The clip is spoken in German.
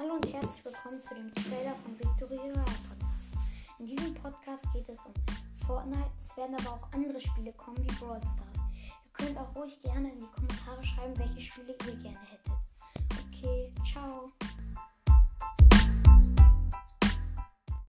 Hallo und herzlich willkommen zu dem Trailer von Victory Royale Podcast. In diesem Podcast geht es um Fortnite, es werden aber auch andere Spiele kommen wie Brawl Stars. Ihr könnt auch ruhig gerne in die Kommentare schreiben, welche Spiele ihr gerne hättet.